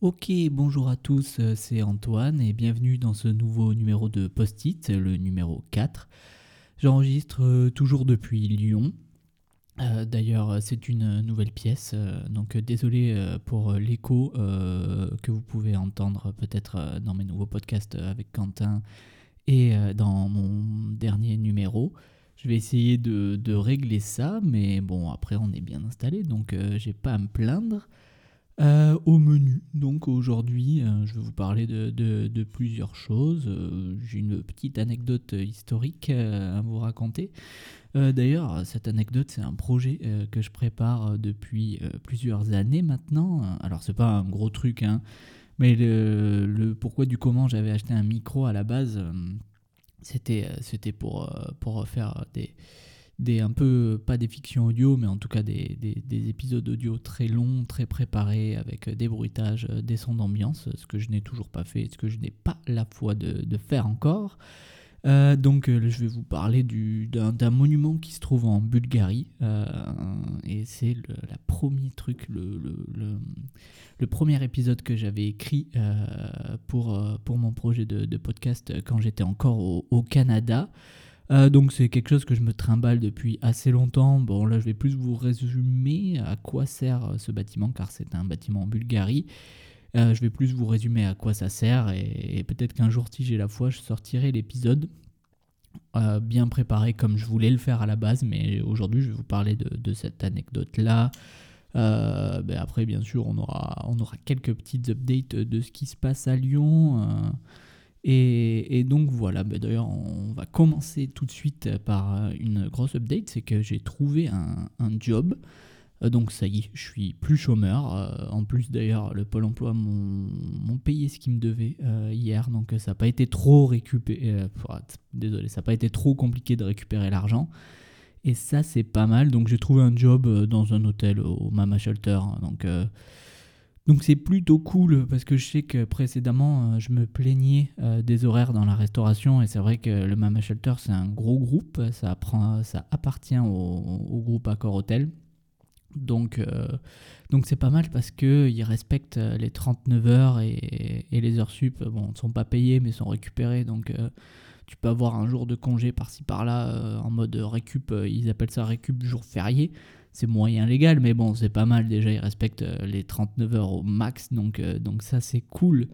Ok, bonjour à tous, euh, c'est Antoine et bienvenue dans ce nouveau numéro de Post-it, le numéro 4. J'enregistre euh, toujours depuis Lyon. Euh, d'ailleurs, c'est une nouvelle pièce, donc désolé pour l'écho que vous pouvez entendre peut-être dans mes nouveaux podcasts avec Quentin et dans mon dernier numéro. Je vais essayer de, de, régler ça, mais bon, après on est bien installé, donc j'ai pas à me plaindre. Euh, au menu, donc aujourd'hui, euh, je vais vous parler de, plusieurs choses. Euh, j'ai une petite anecdote historique à vous raconter. D'ailleurs, cette anecdote, c'est un projet que je prépare depuis plusieurs années maintenant. Alors, c'est pas un gros truc, hein, mais le, pourquoi du comment j'avais acheté un micro à la base, c'était c'était pour, pour faire des un peu, pas des fictions audio, mais en tout cas des, des, épisodes audio très longs, très préparés, avec des bruitages, des sons d'ambiance, ce que je n'ai toujours pas fait, ce que je n'ai pas la foi de, de faire encore. Euh, donc euh, je vais vous parler d'un monument qui se trouve en Bulgarie euh, et c'est le premier truc, le, premier épisode que j'avais écrit pour, mon projet de, podcast quand j'étais encore au Canada. Euh, donc c'est quelque chose que je me trimballe depuis assez longtemps. Bon là je vais plus vous résumer à quoi sert euh, ce bâtiment car c'est un bâtiment en Bulgarie. Euh, je vais plus vous résumer à quoi ça sert et, peut-être qu'un jour si j'ai la foi je sortirai l'épisode bien préparé comme je voulais le faire à la base mais aujourd'hui je vais vous parler de, cette anecdote là. Ben après bien sûr on aura, on aura quelques petites updates de ce qui se passe à Lyon. Et, donc voilà, bah, d'ailleurs on va commencer tout de suite par une grosse update, c'est que j'ai trouvé un, job. Euh, donc ça y est, je suis plus chômeur. Euh, en plus d'ailleurs, le Pôle Emploi m'ont payé ce qu'ils me devait euh, hier, donc ça n'a pas été trop récupéré. désolé, ça n'a pas été trop compliqué de récupérer l'argent. Et ça c'est pas mal. Donc j'ai trouvé un job dans un hôtel au Mama Shelter. Donc donc c'est plutôt cool parce que je sais que précédemment euh, je me plaignais euh, des horaires dans la restauration et c'est vrai que le Mama Shelter c'est un gros groupe, ça, ça appartient au, groupe Accor Hotel. Donc euh, donc c'est pas mal parce qu'ils respectent les 39 heures et, les heures sup. Bon, ne sont pas payées mais sont récupérées donc tu peux avoir un jour de congé par-ci par-là en mode récup, ils appellent ça récup jour férié c'est moyen légal, mais bon, c'est pas mal déjà, ils respectent euh, les 39 heures au max, donc, euh, donc ça c'est cool.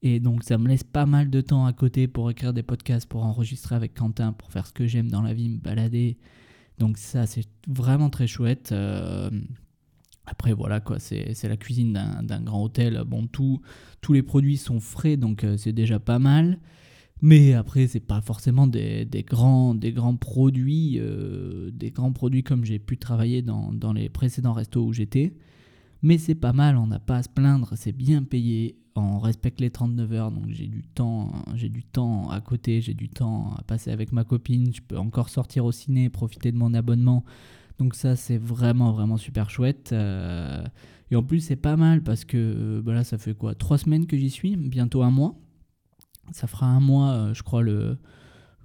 Et donc ça me laisse pas mal de temps à côté pour écrire des podcasts, pour enregistrer avec Quentin, pour faire ce que j'aime dans la vie, me balader. Donc ça c'est vraiment très chouette. Euh, après voilà quoi, c'est la cuisine d'un grand hôtel. Bon, tout, tous les produits sont frais, donc c'est déjà pas mal. Mais après, c'est pas forcément des, grands, des grands produits, euh, des grands produits comme j'ai pu travailler dans, les précédents restos où j'étais. Mais c'est pas mal, on n'a pas à se plaindre, c'est bien payé, on respecte les 39 heures, donc j'ai du temps, j'ai du temps à côté, j'ai du temps à passer avec ma copine, je peux encore sortir au ciné, profiter de mon abonnement. Donc ça, c'est vraiment, vraiment super chouette. Euh, et en plus, c'est pas mal parce que là, ça fait quoi Trois semaines que j'y suis, bientôt un mois. Ça fera un mois, euh, je crois, le,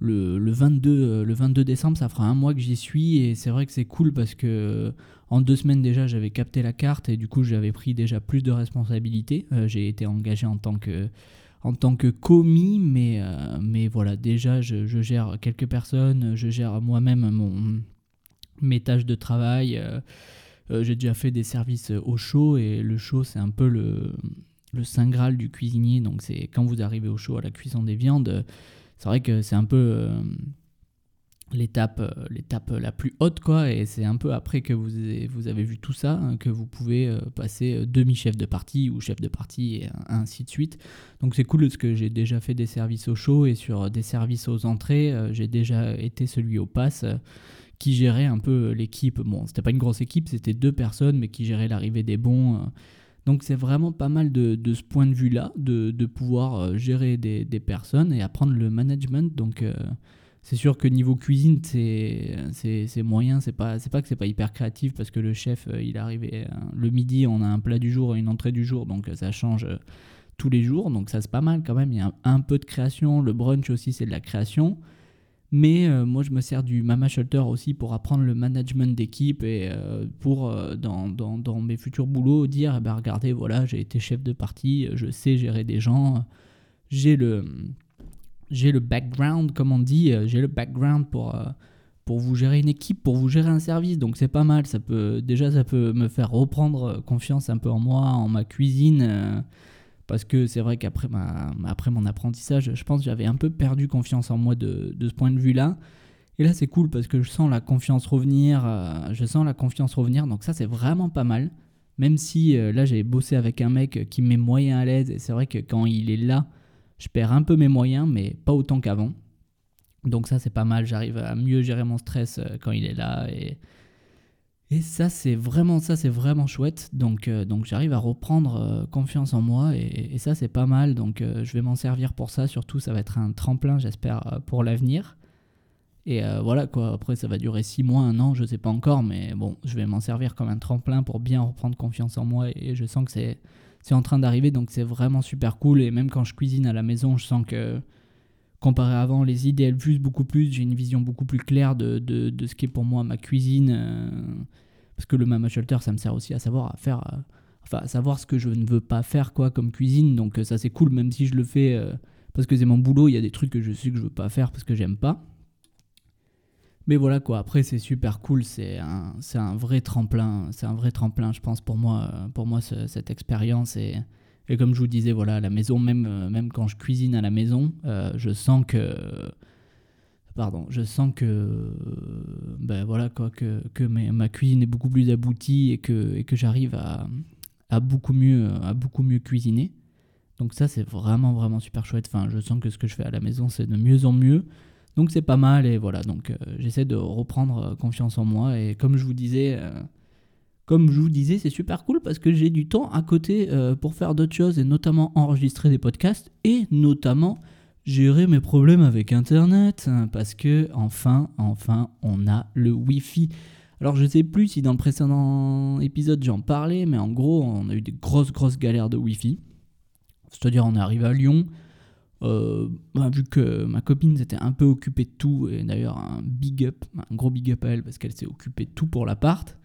le, 22, euh, le 22 décembre, ça fera un mois que j'y suis. Et c'est vrai que c'est cool parce que euh, en deux semaines déjà, j'avais capté la carte et du coup, j'avais pris déjà plus de responsabilités. j'ai été engagé en tant que commis, mais, mais voilà, déjà, je, gère quelques personnes, je gère moi-même mon, mes tâches de travail. j'ai déjà fait des services au show et le show, c'est un peu le, le saint graal du cuisinier. Donc c'est quand vous arrivez au chaud à la cuisson des viandes, c'est vrai que c'est un peu euh, l'étape euh, l'étape la plus haute quoi et c'est un peu après que vous avez, vous avez vu tout ça hein, que vous pouvez euh, passer demi chef de partie ou chef de partie et ainsi de suite donc c'est cool parce que j'ai déjà fait des services au chaud et sur des services aux entrées j'ai déjà été celui au pass qui gérait un peu l'équipe bon c'était pas une grosse équipe c'était deux personnes mais qui gérait l'arrivée des bons donc c'est vraiment pas mal de, ce point de vue-là, de, pouvoir euh, gérer des, personnes et apprendre le management. Donc euh, c'est sûr que niveau cuisine, c'est moyen, c'est pas, pas que c'est pas hyper créatif parce que le chef, euh, il est arrivé le midi, on a un plat du jour et une entrée du jour, donc ça change tous les jours, donc ça c'est pas mal quand même, il y a un, peu de création, le brunch aussi c'est de la création. Mais euh, moi, je me sers du Mama Shelter aussi pour apprendre le management d'équipe et euh, pour, euh, dans, dans, dans, mes futurs boulots, dire eh ben, regardez, voilà, j'ai été chef de partie, je sais gérer des gens, j'ai le, j'ai le background, comme on dit, j'ai le background pour, pour vous gérer une équipe, pour vous gérer un service. Donc, c'est pas mal. Ça peut, déjà, ça peut me faire reprendre confiance un peu en moi, en ma cuisine parce que c'est vrai qu'après mon apprentissage, je pense que j'avais un peu perdu confiance en moi de, ce point de vue-là. Et là, c'est cool parce que je sens la confiance revenir. Euh, je sens la confiance revenir. Donc ça, c'est vraiment pas mal. Même si euh, là, j'ai bossé avec un mec qui me met moyen à l'aise. Et c'est vrai que quand il est là, je perds un peu mes moyens, mais pas autant qu'avant. Donc ça, c'est pas mal. J'arrive à mieux gérer mon stress euh, quand il est là. Et, et ça, c'est vraiment ça, c'est vraiment chouette. Donc, euh, donc j'arrive à reprendre euh, confiance en moi et, ça, c'est pas mal. Donc, euh, je vais m'en servir pour ça. Surtout, ça va être un tremplin, j'espère, pour l'avenir. Et voilà quoi. Après, ça va durer six mois, un an, je sais pas encore, mais bon, je vais m'en servir comme un tremplin pour bien reprendre confiance en moi. Et je sens que c'est c'est en train d'arriver, donc c'est vraiment super cool. Et même quand je cuisine à la maison, je sens que comparé avant, les idées elles fusent beaucoup plus. J'ai une vision beaucoup plus claire de, de, de ce qu'est pour moi ma cuisine parce que le Mama Shelter, ça me sert aussi à savoir à faire, euh, enfin, à savoir ce que je ne veux pas faire quoi comme cuisine. Donc euh, ça c'est cool, même si je le fais euh, parce que c'est mon boulot. Il y a des trucs que je sais que je veux pas faire parce que j'aime pas. Mais voilà quoi. Après c'est super cool. C'est un, un vrai tremplin. C'est un vrai tremplin, je pense pour moi, pour moi cette expérience et et comme je vous disais, voilà, à la maison, même, même quand je cuisine à la maison, je sens que pardon, je sens que, ben voilà que, que ma cuisine est beaucoup plus aboutie et que, que j'arrive à, à, beaucoup mieux, à beaucoup mieux cuisiner. Donc ça, c'est vraiment, vraiment super chouette. Enfin, je sens que ce que je fais à la maison, c'est de mieux en mieux. Donc c'est pas mal et voilà, donc euh, j'essaie de reprendre euh, confiance en moi et comme je vous disais, euh, comme je vous disais, c'est super cool parce que j'ai du temps à côté pour faire d'autres choses et notamment enregistrer des podcasts et notamment gérer mes problèmes avec Internet hein, parce que enfin, enfin, on a le Wi-Fi. Alors je sais plus si dans le précédent épisode j'en parlais, mais en gros on a eu des grosses grosses galères de Wi-Fi. C'est-à-dire on est arrivé à Lyon, euh, bah, vu que ma copine s'était un peu occupée de tout, et d'ailleurs un big up, un gros big up à elle parce qu'elle s'est occupée de tout pour l'appart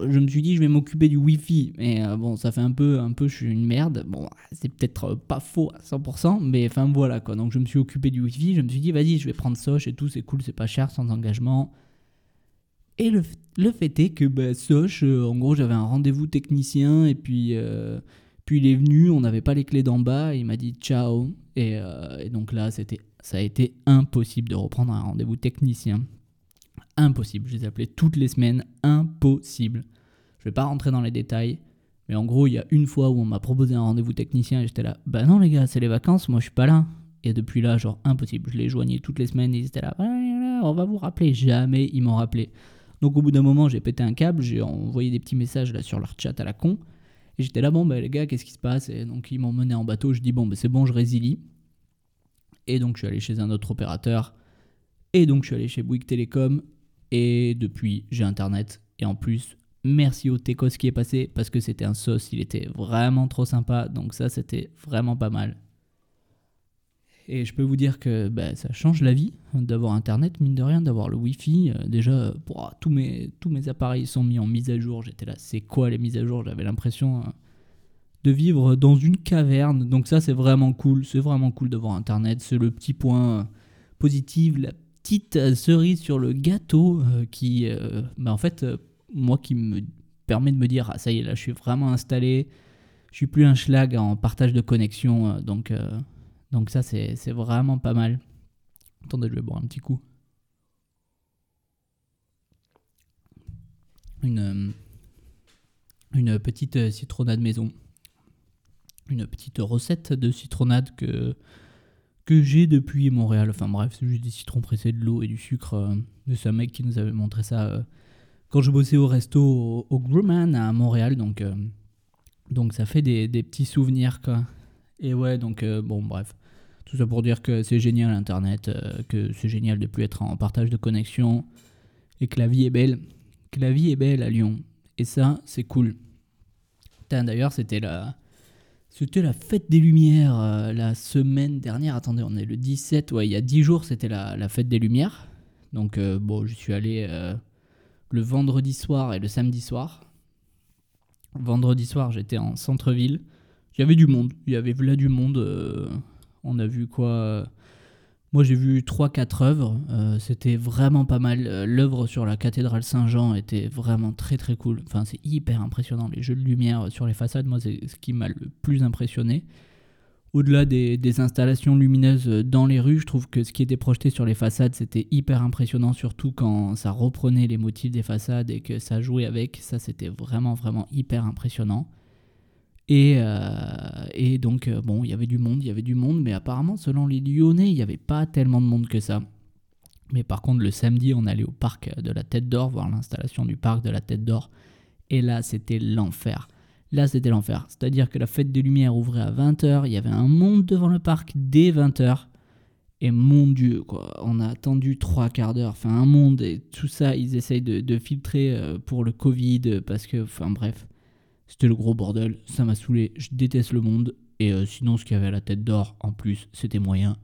je me suis dit je vais m'occuper du wifi. Mais euh, bon ça fait un peu un peu je suis une merde. Bon c'est peut-être euh, pas faux à 100% mais enfin voilà quoi. Donc je me suis occupé du wifi. Je me suis dit vas-y je vais prendre Soch et tout c'est cool c'est pas cher sans engagement. Et le, le fait est que bah, Soch euh, en gros j'avais un rendez-vous technicien et puis puis il est venu on n'avait pas les clés d'en bas il m'a dit ciao. Et, et donc là c'était ça a été impossible de reprendre un rendez-vous technicien impossible. Je les appelais toutes les semaines, impossible. Je vais pas rentrer dans les détails, mais en gros, il y a une fois où on m'a proposé un rendez-vous technicien et j'étais là, bah non les gars, c'est les vacances, moi je suis pas là. Et depuis là, genre impossible. Je les joignais toutes les semaines, ils étaient là, on va vous rappeler. Jamais ils m'ont rappelé. Donc au bout d'un moment, j'ai pété un câble, j'ai envoyé des petits messages là sur leur chat à la con. Et j'étais là, bon, bah les gars, qu'est-ce qui se passe? Et donc ils m'ont mené en bateau, je dis, bon, bah c'est bon, je résilie. Et donc je suis allé chez un autre opérateur. Et donc je suis allé chez Bouygues Télécom. Et depuis, j'ai Internet. Et en plus, merci au Tecos qui est passé parce que c'était un sauce. Il était vraiment trop sympa. Donc ça, c'était vraiment pas mal. Et je peux vous dire que bah, ça change la vie d'avoir Internet, mine de rien, d'avoir le Wi-Fi. Euh, déjà, tous, mes, tous mes appareils sont mis en mise à jour. J'étais là, c'est quoi les mises à jour? J'avais l'impression euh, de vivre dans une caverne. Donc ça, c'est vraiment cool. C'est vraiment cool d'avoir Internet. C'est le petit point euh, positif, petite cerise sur le gâteau euh, qui, euh, bah, en fait, euh, moi qui me permet de me dire, ah, ça y est, là, je suis vraiment installé. Je suis plus un schlag en partage de connexion. donc, donc ça, c'est vraiment pas mal. Attendez, je vais boire un petit coup. Une, une petite citronnade maison. Une petite recette de citronnade que que j'ai depuis Montréal. Enfin bref, c'est juste des citrons pressés, de l'eau et du sucre. Euh, de ce mec qui nous avait montré ça euh, quand je bossais au resto au, au à Montréal. Donc, euh, donc ça fait des, petits souvenirs quoi. Et ouais, donc bon bref. Tout ça pour dire que c'est génial Internet, que c'est génial de plus être en partage de connexion et que la vie est belle. Que la vie est belle à Lyon. Et ça, c'est cool. D'ailleurs, c'était la C'était la fête des Lumières la semaine dernière. Attendez, on est le 17. Ouais, il y a 10 jours, c'était la, la, fête des Lumières. Donc, bon, je suis allé le vendredi soir et le samedi soir. Vendredi soir, j'étais en centre-ville. Il y avait du monde. Il y avait là du monde. Euh, on a vu quoi euh, Moi, j'ai vu 3-4 œuvres. Euh, c'était vraiment pas mal. L'œuvre sur la cathédrale Saint-Jean était vraiment très très cool. Enfin, c'est hyper impressionnant. Les jeux de lumière sur les façades, moi, c'est ce qui m'a le plus impressionné au-delà des, installations lumineuses dans les rues, je trouve que ce qui était projeté sur les façades, c'était hyper impressionnant, surtout quand ça reprenait les motifs des façades et que ça jouait avec. Ça, c'était vraiment, vraiment hyper impressionnant. Et, euh, donc, euh, bon, il y avait du monde, il y avait du monde, mais apparemment, selon les Lyonnais, il n'y avait pas tellement de monde que ça. Mais par contre, le samedi, on allait au parc de la Tête d'Or, voir l'installation du parc de la Tête d'Or. Et là, c'était l'enfer. Là, c'était l'enfer. C'est-à-dire que la fête des Lumières ouvrait à 20h, il y avait un monde devant le parc dès 20h. Et mon Dieu, quoi, on a attendu trois quarts d'heure, enfin un monde, et tout ça, ils essayent de, filtrer euh, pour le Covid, parce que, enfin bref, c'était le gros bordel, ça m'a saoulé, je déteste le monde, et euh, sinon ce qu'il y avait à la tête d'or, en plus, c'était moyen.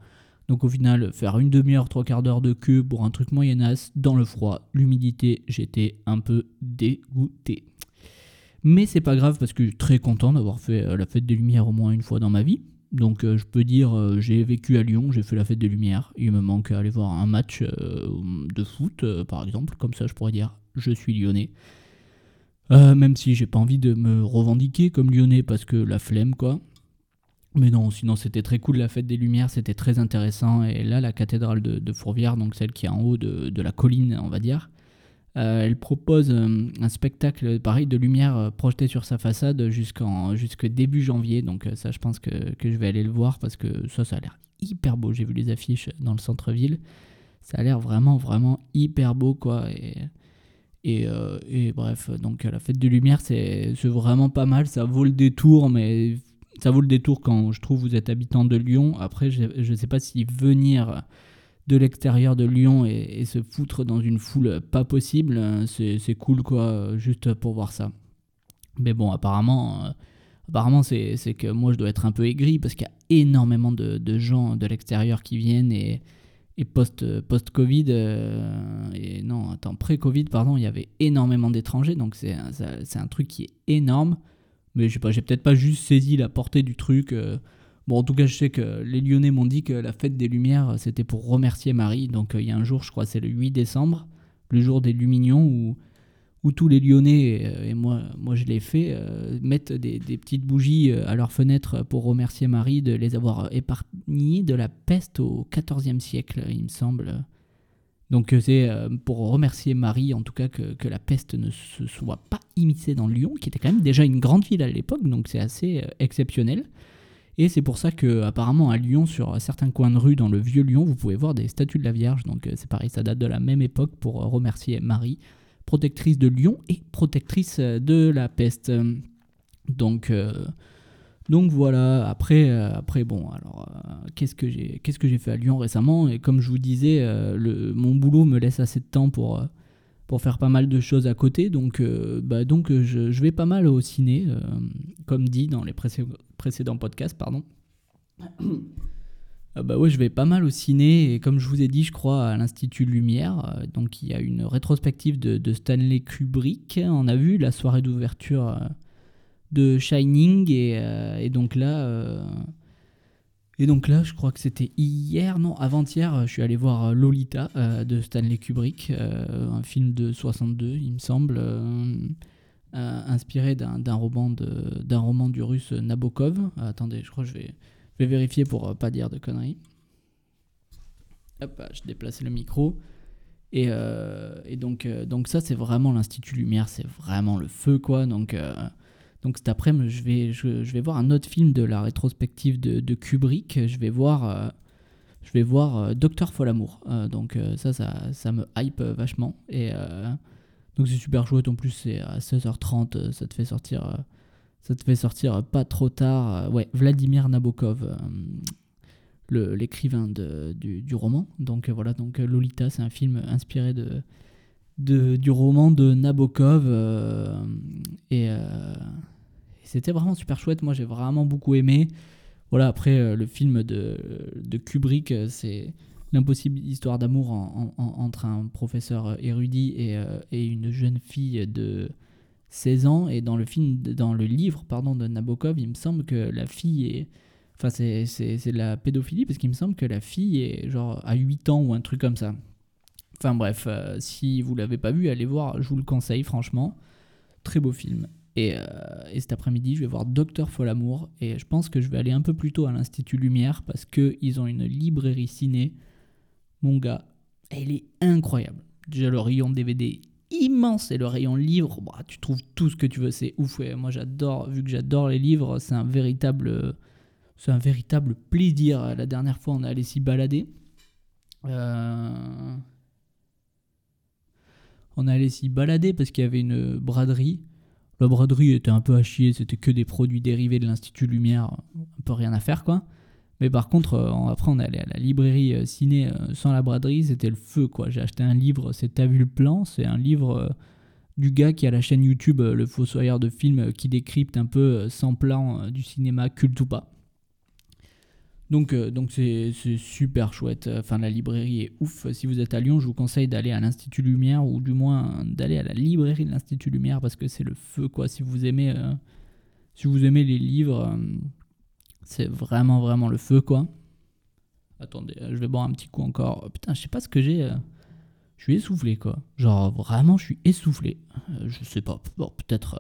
Donc au final, faire une demi-heure, trois quarts d'heure de queue pour un truc moyenasse, dans le froid, l'humidité, j'étais un peu dégoûté. Mais c'est pas grave parce que je suis très content d'avoir fait euh, la fête des Lumières au moins une fois dans ma vie. Donc euh, je peux dire, j'ai vécu à Lyon, j'ai fait la fête des Lumières. Il me manque à aller voir un match de foot, par exemple. Comme ça, je pourrais dire, je suis lyonnais. Même si j'ai pas envie de me revendiquer comme lyonnais parce que la flemme, quoi. Mais non, sinon c'était très cool la fête des Lumières, c'était très intéressant. Et là, la cathédrale de, Fourvière, donc celle qui est en haut de la colline, on va dire, euh, elle propose euh, un spectacle pareil de lumière euh, projetée sur sa façade jusqu'en début janvier. Donc ça, je pense que, je vais aller le voir parce que ça, ça a l'air hyper beau. J'ai vu les affiches dans le centre-ville. Ça a l'air vraiment, vraiment hyper beau, quoi. Et, et, bref, donc la fête de lumière, c'est vraiment pas mal. Ça vaut le détour, mais ça vaut le détour quand je trouve vous êtes habitant de Lyon. Après, je ne sais pas si venir de l'extérieur de Lyon et, se foutre dans une foule pas possible, euh, c'est cool quoi, juste pour voir ça. Mais bon, apparemment, euh, apparemment c'est que moi je dois être un peu aigri parce qu'il y a énormément de, gens de l'extérieur qui viennent et, et post-Covid, euh, et non, attends, pré-Covid, pardon, il y avait énormément d'étrangers, donc c'est un truc qui est énorme. Mais je sais pas, j'ai peut-être pas juste saisi la portée du truc. Bon, en tout cas, je sais que les Lyonnais m'ont dit que la fête des Lumières, c'était pour remercier Marie. Donc, euh, il y a un jour, je crois, c'est le 8 décembre, le jour des Lumignons, où, où tous les Lyonnais, euh, et moi, moi je l'ai fait, euh, mettent des, petites bougies à leurs fenêtres pour remercier Marie de les avoir épargnés de la peste au XIVe siècle, il me semble. Donc c'est pour remercier Marie, en tout cas, que, la peste ne se soit pas immiscée dans Lyon, qui était quand même déjà une grande ville à l'époque, donc c'est assez exceptionnel. Et c'est pour ça que apparemment à Lyon, sur certains coins de rue dans le vieux Lyon, vous pouvez voir des statues de la Vierge. Donc euh, c'est pareil, ça date de la même époque pour euh, remercier Marie, protectrice de Lyon et protectrice euh, de la peste. Donc donc voilà, après, après bon, alors qu'est-ce que j'ai que fait à Lyon récemment? Et comme je vous disais, mon boulot me laisse assez de temps pour, pour faire pas mal de choses à côté. Donc, bah, donc je, vais pas mal au ciné, comme dit dans les précédents précédent podcast, pardon. Ah bah ouais, je vais pas mal au ciné et comme je vous ai dit, je crois à l'Institut Lumière. Euh, donc il y a une rétrospective de, Stanley Kubrick. On a vu la soirée d'ouverture euh, de Shining et, euh, donc là, et donc là, je crois que c'était hier, non, avant-hier, je suis allé voir Lolita de Stanley Kubrick, un film de 62, il me semble. Inspiré d'un roman, roman du russe Nabokov. Attendez, je crois que je vais, vais vérifier pour euh, pas dire de conneries. Hop, je déplace le micro. Et, et donc, donc ça, c'est vraiment l'Institut Lumière, c'est vraiment le feu, quoi. Donc, donc cet après-midi, je vais, je, voir un autre film de la rétrospective de, Kubrick. Je vais voir, je vais voir Docteur Folamour. donc ça, ça, ça, me hype vachement. Et donc c'est super chouette en plus, c'est à 16h30, euh, ça te fait sortir, euh, ça te fait sortir pas trop tard. Euh, ouais, Vladimir Nabokov, l'écrivain du, roman. Donc voilà, donc Lolita, c'est un film inspiré de, de, du roman de Nabokov et c'était vraiment super chouette. Moi, j'ai vraiment beaucoup aimé. Voilà, après, euh, le film de, de Kubrick, euh, c'est l'impossible histoire d'amour entre un professeur érudit et, et, une jeune fille de 16 ans. Et dans le film, dans le livre pardon, de Nabokov, il me semble que la fille est. Enfin, c'est de la pédophilie parce qu'il me semble que la fille est genre à 8 ans ou un truc comme ça. Enfin bref, si vous l'avez pas vu, allez voir, je vous le conseille franchement. Très beau film. Euh, et, cet après-midi, je vais voir Docteur Folamour. Et je pense que je vais aller un peu plus tôt à l'Institut Lumière parce qu'ils ont une librairie ciné. Mon gars, elle est incroyable. Déjà, le rayon DVD immense et le rayon livre, bah, tu trouves tout ce que tu veux. C'est ouf. moi, j'adore, vu que j'adore les livres, c'est un véritable. C'est un véritable plaisir. La dernière fois, on est allé s'y balader. Euh, on est allé s'y balader parce qu'il y avait une braderie la braderie était un peu à chier, c'était que des produits dérivés de l'Institut Lumière, un peu rien à faire quoi. Mais par contre, euh, après on est allé à la librairie euh, ciné euh, sans la braderie, c'était le feu quoi. J'ai acheté un livre, c'est T'as vu le plan? C'est un livre du gars qui a la chaîne YouTube Le Fossoyeur de films qui décrypte un peu sans plan du cinéma culte ou pas. Donc donc c'est super chouette. Enfin la librairie est ouf. Si vous êtes à Lyon, je vous conseille d'aller à l'Institut Lumière ou du moins d'aller à la librairie de l'Institut Lumière parce que c'est le feu quoi. Si vous aimez si vous aimez les livres, c'est vraiment vraiment le feu quoi. Attendez, je vais boire un petit coup encore. Putain, je sais pas ce que j'ai. Je suis essoufflé quoi. Genre vraiment, je suis essoufflé. je sais pas. Bon, peut-être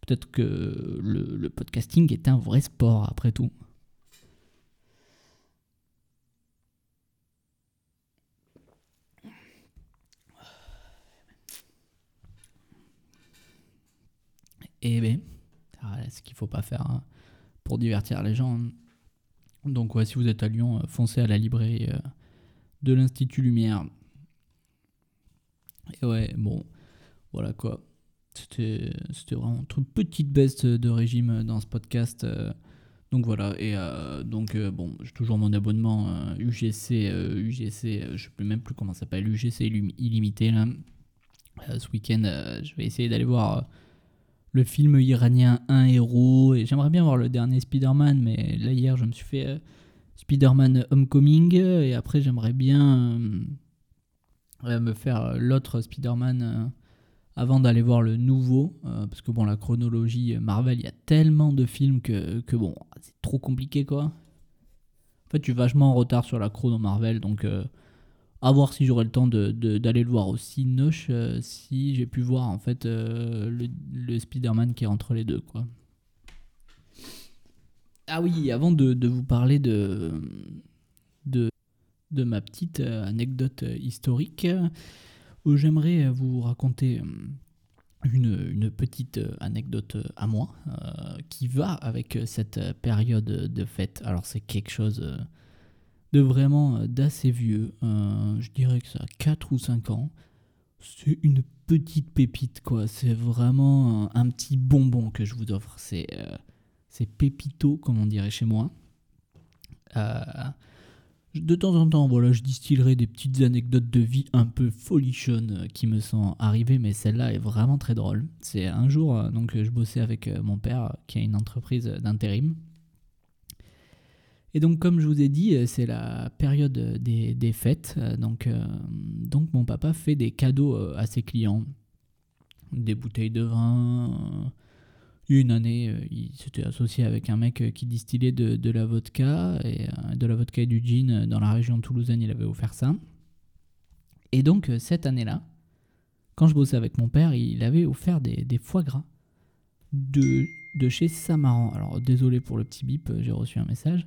peut-être que le, podcasting est un vrai sport après tout. et B. ce qu'il faut pas faire hein, pour divertir les gens. Donc ouais, si vous êtes à Lyon, euh, foncez à la librairie euh, de l'Institut Lumière. Et ouais, bon, voilà quoi. C'était vraiment une petite baisse de régime dans ce podcast. Euh. donc voilà, et donc bon, j'ai toujours mon abonnement UGC, UGC, je sais même plus comment ça s'appelle, UGC illimité là. ce week-end, je vais essayer d'aller voir le film iranien Un héros. Et j'aimerais bien voir le dernier Spider-Man, mais là hier je me suis fait euh, Spider-Man Homecoming. Et après j'aimerais bien euh, me faire l'autre Spider-Man euh, avant d'aller voir le nouveau. parce que bon, la chronologie Marvel, il y a tellement de films que, que bon, c'est trop compliqué quoi. En fait, je suis vachement en retard sur la chrono Marvel, donc à voir si j'aurai le temps d'aller de, le voir aussi Noche, euh, si j'ai pu voir en fait euh, le, Spider-Man qui est entre les deux quoi. Ah oui, avant de, vous parler de, de, de ma petite euh, anecdote historique, j'aimerais vous raconter une, une, petite anecdote à moi qui va avec cette période de fête. Alors c'est quelque chose de vraiment euh, d'assez vieux. Euh, je dirais que ça a 4 ou 5 ans. C'est une petite pépite, quoi. C'est vraiment un, petit bonbon que je vous offre. C'est euh, pépito, comme on dirait chez moi. de temps en temps, voilà, je distillerai des petites anecdotes de vie un peu folichonnes qui me sont arrivées, mais celle-là est vraiment très drôle. C'est un jour, donc, je bossais avec mon père qui a une entreprise d'intérim. Et donc, comme je vous ai dit, euh, c'est la période des, fêtes. Euh, donc, euh, donc, mon papa fait des cadeaux à ses clients. Des bouteilles de vin. Une année, il s'était associé avec un mec qui distillait de, la vodka, et de la vodka et du gin dans la région toulousaine, il avait offert ça. Et donc, cette année-là, quand je bossais avec mon père, il avait offert des, foie gras de, de chez Samaran. Alors, désolé pour le petit bip, j'ai reçu un message.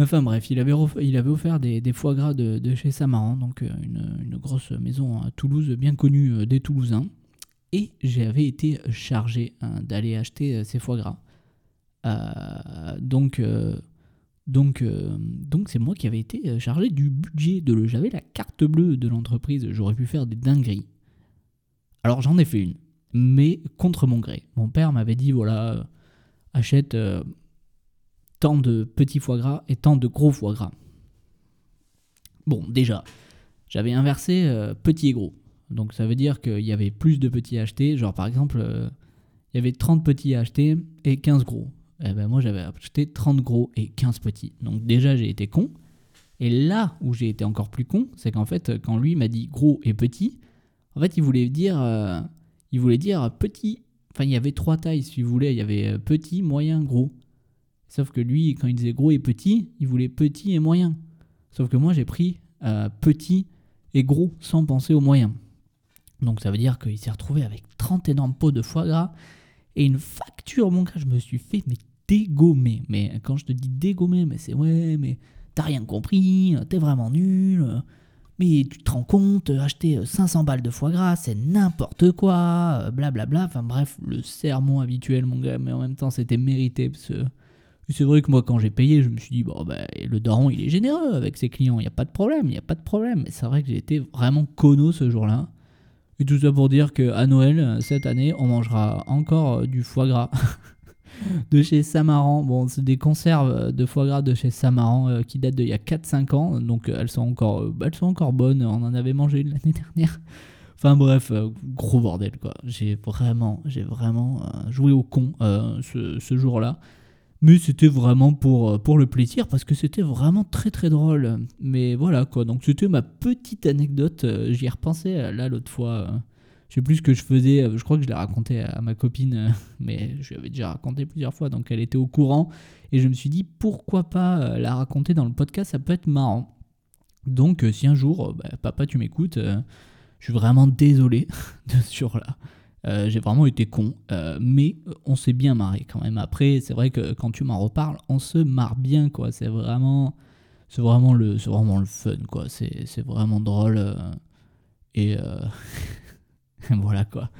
Enfin bref, il avait, offert des, foie gras de, chez Samaran, donc euh, une, grosse maison à Toulouse, bien connue euh, des Toulousains. Et j'avais été chargé hein, d'aller acheter euh, ces foie gras. donc, donc, donc c'est moi qui avais été chargé du budget de le. J'avais la carte bleue de l'entreprise, j'aurais pu faire des dingueries. Alors j'en ai fait une, mais contre mon gré. Mon père m'avait dit voilà, achète tant de petits foie gras et tant de gros foie gras. Bon, déjà, j'avais inversé euh, petit et gros. Donc ça veut dire qu'il y avait plus de petits achetés. Genre par exemple, euh, il y avait 30 petits à acheter et 15 gros. Et eh ben moi j'avais acheté 30 gros et 15 petits. Donc déjà j'ai été con. Et là où j'ai été encore plus con, c'est qu'en fait quand lui m'a dit gros et petit, en fait il voulait dire, euh, il voulait dire petit. Enfin il y avait trois tailles si vous voulez. Il y avait petit, moyen, gros. Sauf que lui quand il disait gros et petit, il voulait petit et moyen. Sauf que moi j'ai pris euh, petit et gros sans penser au moyen. Donc ça veut dire qu'il s'est retrouvé avec 30 énormes pots de foie gras et une facture, mon gars, je me suis fait mais dégommer. Mais quand je te dis dégommer, mais c'est ouais, mais t'as rien compris, t'es vraiment nul. Mais tu te rends compte, acheter 500 balles de foie gras, c'est n'importe quoi, blablabla. Bla bla. Enfin bref, le sermon habituel, mon gars, mais en même temps, c'était mérité. C'est vrai que moi, quand j'ai payé, je me suis dit, bon, bah, le daron, il est généreux avec ses clients, il n'y a pas de problème, il n'y a pas de problème. Mais c'est vrai que j'ai été vraiment cono ce jour-là. Et tout ça pour dire qu'à Noël, cette année, on mangera encore euh, du foie gras de chez Samaran. Bon, c'est des conserves de foie gras de chez Samaran euh, qui datent d'il y a 4-5 ans. Donc elles sont, encore, euh, elles sont encore bonnes. On en avait mangé l'année dernière. Enfin bref, gros bordel quoi. J'ai vraiment, j'ai vraiment joué au con ce jour-là. Mais c'était vraiment pour, euh, pour le plaisir parce que c'était vraiment très très drôle. Mais voilà quoi, donc c'était ma petite anecdote. Euh, j'y ai repensé euh, là l'autre fois. Je sais plus ce que je faisais, je crois que je l'ai raconté à ma copine, mais je l'avais déjà raconté plusieurs fois, donc elle était au courant. Et je me suis dit, pourquoi pas la raconter dans le podcast, ça peut être marrant. Donc si un jour, bah, papa tu m'écoutes, je suis vraiment désolé de ce jour-là. Euh, j'ai vraiment été con, euh, mais on s'est bien marré quand même. Après, c'est vrai que quand tu m'en reparles, on se marre bien, quoi. C'est vraiment, c'est vraiment le, c'est vraiment le fun, quoi. C'est, c'est vraiment drôle euh, et voilà quoi.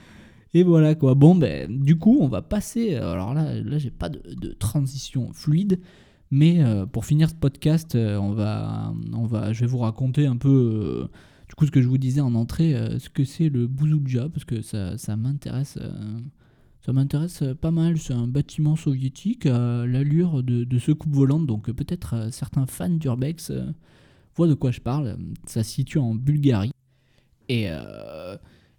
Et voilà quoi. Bon ben, du coup, on va passer. Alors là, là, j'ai pas de, de, transition fluide, mais pour finir ce podcast, on va, on va, je vais vous raconter un peu du coup, ce que je vous disais en entrée, euh, ce que c'est le Bouzoudja, parce que ça, ça m'intéresse. Euh, ça m'intéresse pas mal, c'est un bâtiment soviétique à l'allure de, de coupe volante, donc peut-être euh, certains fans d'Urbex voient de quoi je parle. Ça se situe en Bulgarie. Et,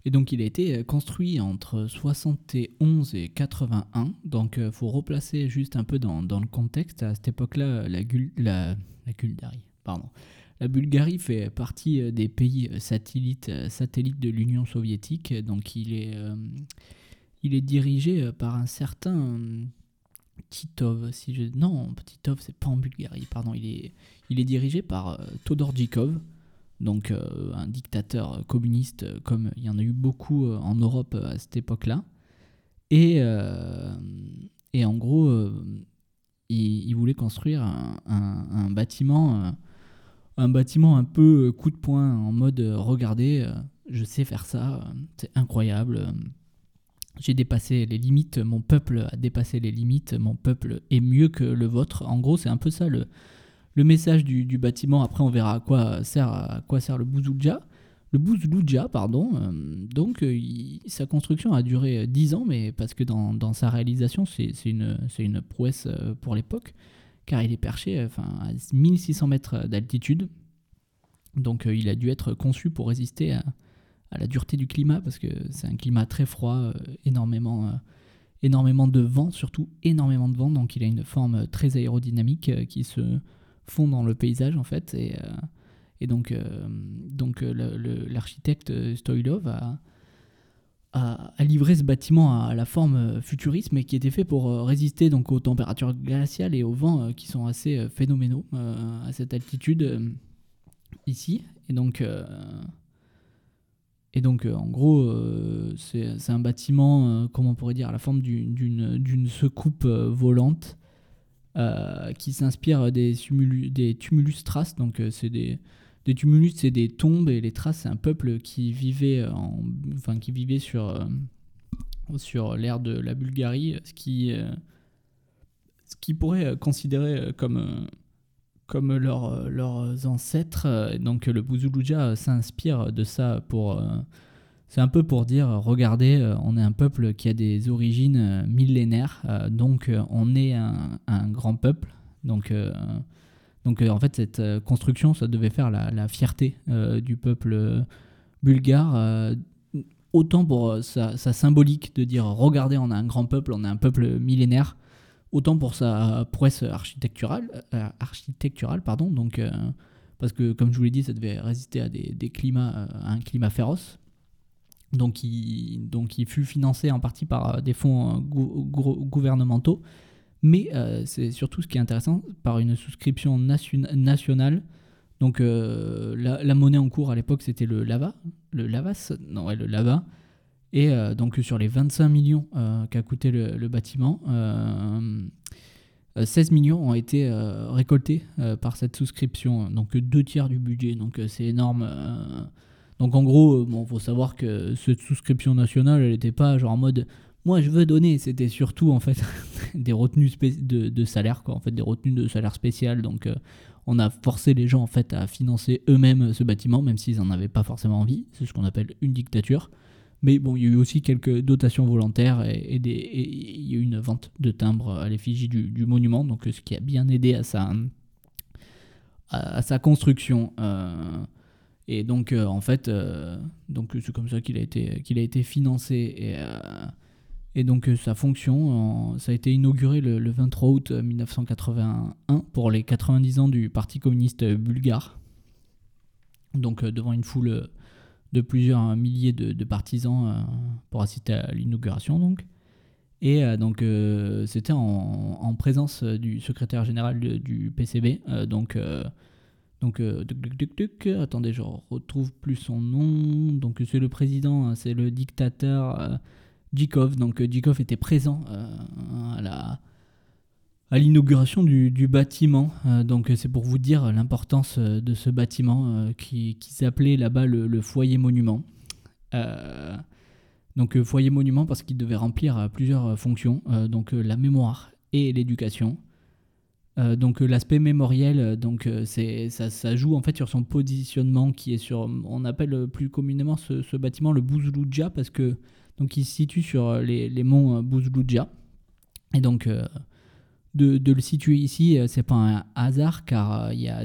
donc il a été construit entre 71 et 81, donc il faut replacer juste un peu dans, le contexte. À cette époque-là, la, la, la Bulgarie, pardon. La Bulgarie fait partie euh, des pays euh, satellites, euh, satellites de l'Union soviétique, donc il est, il est dirigé par un certain Titov. Non, Titov, c'est pas en Bulgarie, pardon. Il est, il est dirigé par Todorjikov, donc un dictateur communiste, comme il y en a eu beaucoup en Europe à cette époque-là. Et, et en gros, il, voulait construire un bâtiment un bâtiment un peu euh, coup de poing en mode euh, regardez, euh, je sais faire ça, c'est incroyable. J'ai dépassé les limites, mon peuple a dépassé les limites, mon peuple est mieux que le vôtre. En gros, c'est un peu ça le, le message du, bâtiment. Après, on verra à quoi sert, à quoi sert le Bouzouja. Le Bouzouja, pardon. donc, sa construction a duré 10 ans, mais parce que dans, dans sa réalisation, c'est une, une prouesse pour l'époque car il est perché euh, à 1600 mètres d'altitude. Donc euh, il a dû être conçu pour résister à, la dureté du climat, parce que c'est un climat très froid, euh, énormément, énormément de vent, surtout énormément de vent, donc il a une forme très aérodynamique qui se fond dans le paysage en fait. Et, donc, donc l'architecte Stoylov a, à, livrer ce bâtiment à la forme euh, futuriste, mais qui était fait pour euh, résister donc aux températures glaciales et aux vents euh, qui sont assez phénoménaux à cette altitude ici. Et donc, et donc en gros, c'est un bâtiment, comment on pourrait dire, à la forme d'une secoupe volante qui s'inspire des, des tumulus traces. Donc c'est des des tumulus, c'est des tombes et les traces, c'est un peuple qui vivait, en, enfin, qui vivait sur, euh, sur l'ère de la Bulgarie, ce qui, euh, ce qui pourrait considérer comme, comme leur, leurs ancêtres. Donc le Buzuluja s'inspire de ça pour. c'est un peu pour dire, regardez, on est un peuple qui a des origines millénaires, donc on est un, un grand peuple. Donc donc euh, en fait, cette euh, construction, ça devait faire la, fierté euh, du peuple bulgare. autant pour sa, symbolique de dire regardez, on a un grand peuple, on a un peuple millénaire, autant pour sa prouesse architecturale, architecturale pardon, donc, parce que comme je vous l'ai dit, ça devait résister à, des, climats, à un climat féroce. Donc donc il fut financé en partie par des fonds gouvernementaux, mais c'est surtout ce qui est intéressant, par une souscription nationale donc euh, la, monnaie en cours à l'époque c'était le lava, le lavas, non le lava. Et euh, donc sur les 25 millions euh, qu'a coûté le, bâtiment, 16 millions ont été récoltés par cette souscription, donc deux tiers du budget, donc c'est énorme. donc en gros, bon, faut savoir que cette souscription nationale, elle n'était pas genre en mode moi je veux donner, c'était surtout en fait des retenues de, salaire, quoi, en fait des retenues de salaire spécial. Donc on a forcé les gens en fait à financer eux-mêmes ce bâtiment, même s'ils n'en avaient pas forcément envie. C'est ce qu'on appelle une dictature. Mais bon, il y a eu aussi quelques dotations volontaires et, une vente de timbres à l'effigie du, monument, donc ce qui a bien aidé à sa, construction. Euh, et donc, euh, en fait, euh, c'est comme ça qu'il a été, financé. Et donc euh, sa fonction, ça a été inauguré le, 23 août 1981 euh, pour les 90 ans du Parti communiste bulgare. Donc euh, devant une foule de plusieurs milliers de, partisans pour assister à l'inauguration donc. Et donc c'était en, présence du secrétaire général du PCB. donc donc attendez, je retrouve plus son nom. Donc c'est le président, hein, c'est le dictateur Djikov. Donc euh, Djikov était présent euh, à l'inauguration du, bâtiment. Euh, donc c'est pour vous dire l'importance de ce bâtiment qui, qui s'appelait là-bas le, foyer monument. donc foyer monument parce qu'il devait remplir plusieurs fonctions, donc la mémoire et l'éducation. Donc l'aspect mémoriel, donc c'est ça, ça, joue en fait sur son positionnement qui est sur, on appelle plus communément ce, ce bâtiment le Bouzlouja parce que donc il se situe sur euh, les, les monts euh, Bouzlouja. Et donc euh, de, de, le situer ici, c'est pas un hasard car il y a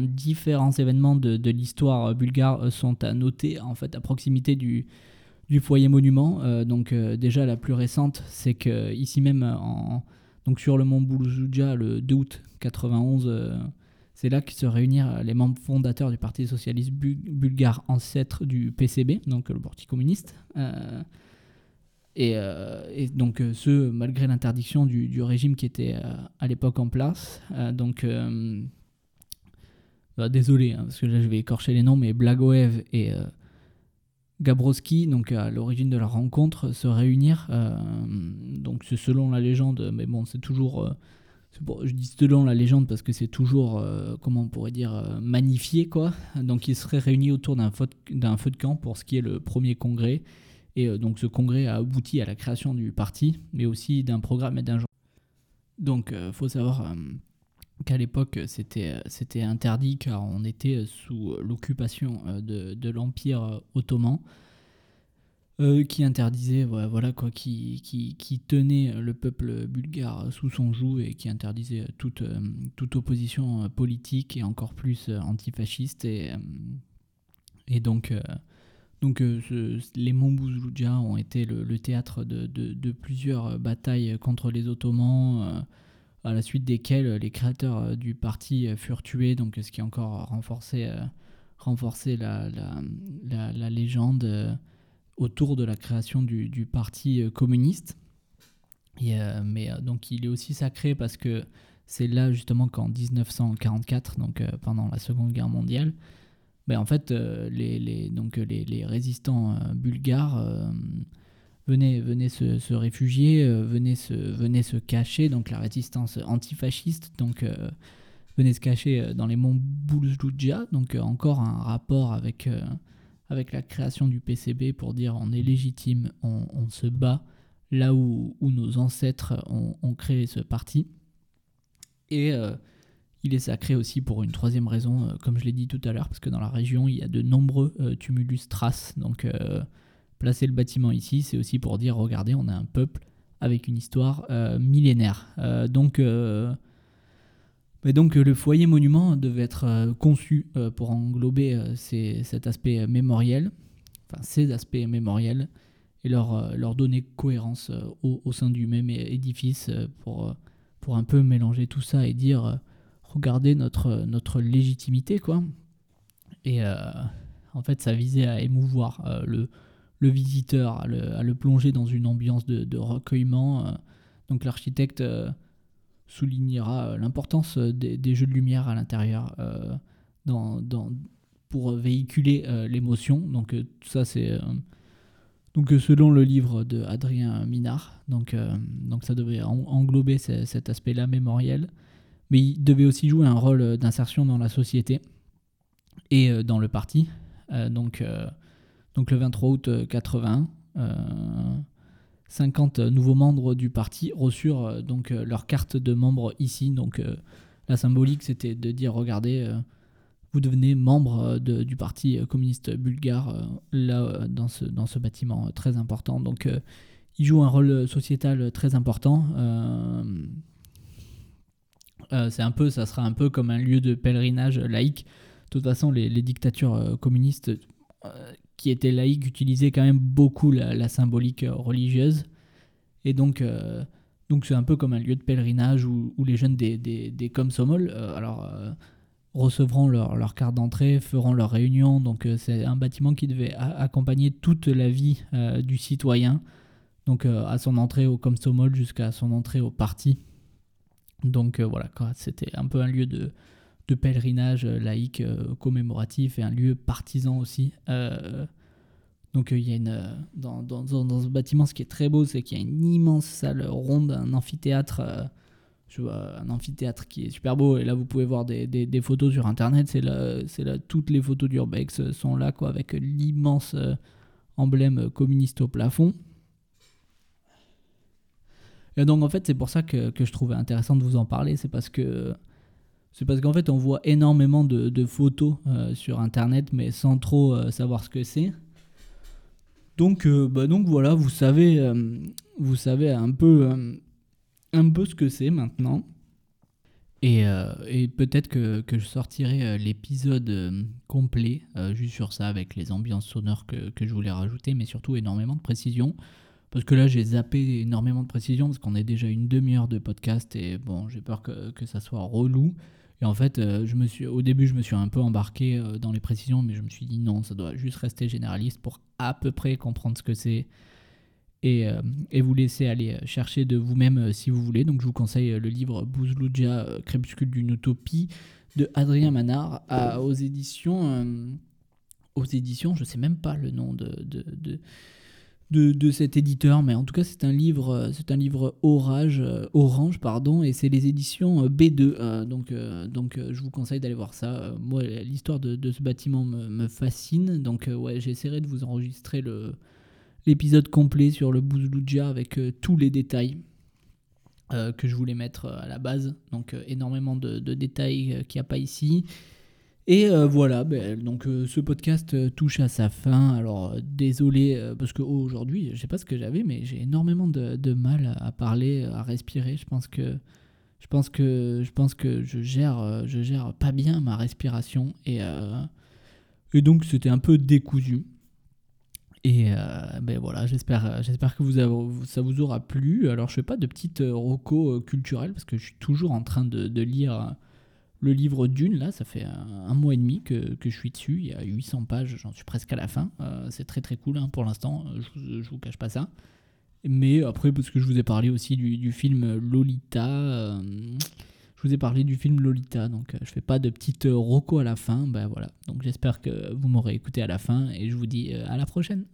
différents événements de, de l'histoire bulgare sont à noter en fait à proximité du, du foyer monument. donc déjà la plus récente, c'est que ici même en, donc sur le mont Bouzlouja le 2 août 91 c'est là que se réunirent les membres fondateurs du Parti socialiste bulgare, ancêtre du PCB, donc le Parti communiste. Euh, euh, et, donc euh, ce, malgré l'interdiction du, régime qui était à l'époque en place. donc, bah, désolé, hein, parce que là je vais écorcher les noms, mais Blagoev et Gabrowski, donc à l'origine de la rencontre, se réunir. donc c'est selon la légende, mais bon, c'est toujours je dis selon la légende parce que c'est toujours, euh, comment on pourrait dire, euh, magnifié quoi. Donc ils seraient réunis autour d'un feu, de camp pour ce qui est le premier congrès. Et euh, donc ce congrès a abouti à la création du parti, mais aussi d'un programme et d'un genre. Donc faut savoir qu'à l'époque c'était, c'était interdit car on était sous l'occupation de, de l'Empire ottoman. Euh, qui interdisait, voilà, quoi, qui, qui, qui, tenait le peuple bulgare sous son joug et qui interdisait toute, euh, toute opposition politique et encore plus antifasciste. Et, euh, et donc, donc les Montbouzloudia ont été le, théâtre de, de, plusieurs batailles contre les Ottomans, à la suite desquelles les créateurs du parti furent tués, donc ce qui a encore renforcé, renforcé la, la, la, légende autour de la création du, parti euh, communiste. Euh, mais euh, donc il est aussi sacré parce que c'est là justement qu'en 1944, donc pendant la Seconde Guerre mondiale, ben, en fait les, les, donc les, résistants bulgares venaient, venaient se, réfugier, venaient, se, venaient se cacher, donc la résistance antifasciste, donc venait se cacher dans les monts Bouzloudja, donc encore un rapport avec avec la création du PCB pour dire on est légitime, on, se bat là où, nos ancêtres ont, créé ce parti. Et euh, il est sacré aussi pour une troisième raison, euh, comme je l'ai dit tout à l'heure, parce que dans la région, il y a de nombreux euh, tumulus traces. Donc placer le bâtiment ici, c'est aussi pour dire, regardez, on a un peuple avec une histoire millénaire. donc et donc euh, le foyer monument devait être euh, conçu euh, pour englober cet aspect mémoriel, ces aspects mémoriels et leur, leur donner cohérence au, au, sein du même édifice pour, pour un peu mélanger tout ça et dire regardez notre, notre légitimité quoi. Et en fait ça visait à émouvoir le, le visiteur, à le, plonger dans une ambiance de, recueillement. donc l'architecte soulignera l'importance des, jeux de lumière à l'intérieur dans, dans, pour véhiculer l'émotion. Donc ça c'est donc selon le livre de Adrien Minard, donc, donc ça devait englober cet aspect-là mémoriel, mais il devait aussi jouer un rôle d'insertion dans la société et dans le parti. donc, donc le 23 août 80, 50 nouveaux membres du parti reçurent donc leur carte de membre ici. Donc la symbolique c'était de dire regardez vous devenez membre euh, du Parti communiste bulgare euh, là euh, dans ce, dans ce bâtiment très important. Donc il joue un rôle sociétal très important. c'est un peu, ça sera un peu comme un lieu de pèlerinage laïque. De toute façon, les, dictatures communistes qui étaient laïques utilisaient quand même beaucoup la, symbolique religieuse. Et donc, donc c'est un peu comme un lieu de pèlerinage où, les jeunes des, des, Komsomol, alors recevront leur, carte d'entrée, feront leur réunion. Donc euh, c'est un bâtiment qui devait accompagner toute la vie euh, du citoyen. Donc euh, à son entrée au Comstomol jusqu'à son entrée au parti. Donc voilà, c'était un peu un lieu de, pèlerinage laïque commémoratif et un lieu partisan aussi. donc il y a une dans, dans, ce bâtiment, ce qui est très beau, c'est qu'il y a une immense salle ronde, un amphithéâtre je vois un amphithéâtre qui est super beau et là vous pouvez voir des, des, photos sur internet c'est là toutes les photos d'urbex sont là quoi avec l'immense euh, emblème communiste au plafond et donc en fait c'est pour ça que, que, je trouvais intéressant de vous en parler c'est parce que c'est parce qu'en fait on voit énormément de, de photos euh, sur internet mais sans trop euh, savoir ce que c'est donc bah donc voilà vous savez vous savez un peu un peu ce que c'est maintenant. Et, euh, et peut-être que, que, je sortirai euh, l'épisode euh, complet juste sur ça avec les ambiances sonores que, que, je voulais rajouter, mais surtout énormément de précision. Parce que là, j'ai zappé énormément de précision parce qu'on est déjà une demi-heure de podcast et bon, j'ai peur que, que, ça soit relou. Et en fait, je me suis, au début, je me suis un peu embarqué dans les précisions, mais je me suis dit non, ça doit juste rester généraliste pour à peu près comprendre ce que c'est euh, et, vous laisser aller euh, chercher de vous-même euh, si vous voulez. Donc je vous conseille le livre Bouzlouja, Crépuscule d'une utopie de Adrien Manard aux éditions. aux éditions, je sais même pas le nom de, de, cet éditeur, mais en tout cas c'est un livre, c'est un livre Orage, Orange, pardon, et c'est les éditions B2. donc, donc je vous conseille d'aller voir ça. moi, l'histoire de, ce bâtiment me, fascine, donc ouais, j'essaierai de vous enregistrer le, l'épisode complet sur le Bouzlouja avec euh, tous les détails euh, que je voulais mettre euh, à la base. Donc énormément de, détails qu'il n'y a pas ici. Et voilà, ben, donc ce podcast touche à sa fin. Alors désolé parce que aujourd'hui, je sais pas ce que j'avais, mais j'ai énormément de, mal à parler, à respirer. Je pense que je pense que je pense que je gère je gère pas bien ma respiration et et donc c'était un peu décousu. Et euh, ben voilà, j'espère, euh, que vous avez, ça vous aura plu. Alors je fais pas de petites euh, rocos culturelles parce que je suis toujours en train de lire le livre Dune. Là, ça fait un, mois et demi que, que, je suis dessus. Il y a 800 pages, j'en suis presque à la fin. c'est très très cool hein, pour l'instant. Je, je vous cache pas ça. Mais après, parce que je vous ai parlé aussi du, du film Lolita. je vous ai parlé du film Lolita, donc je fais pas de petites rocos à la fin. Ben voilà. Donc j'espère que vous m'aurez écouté à la fin et je vous dis à la prochaine.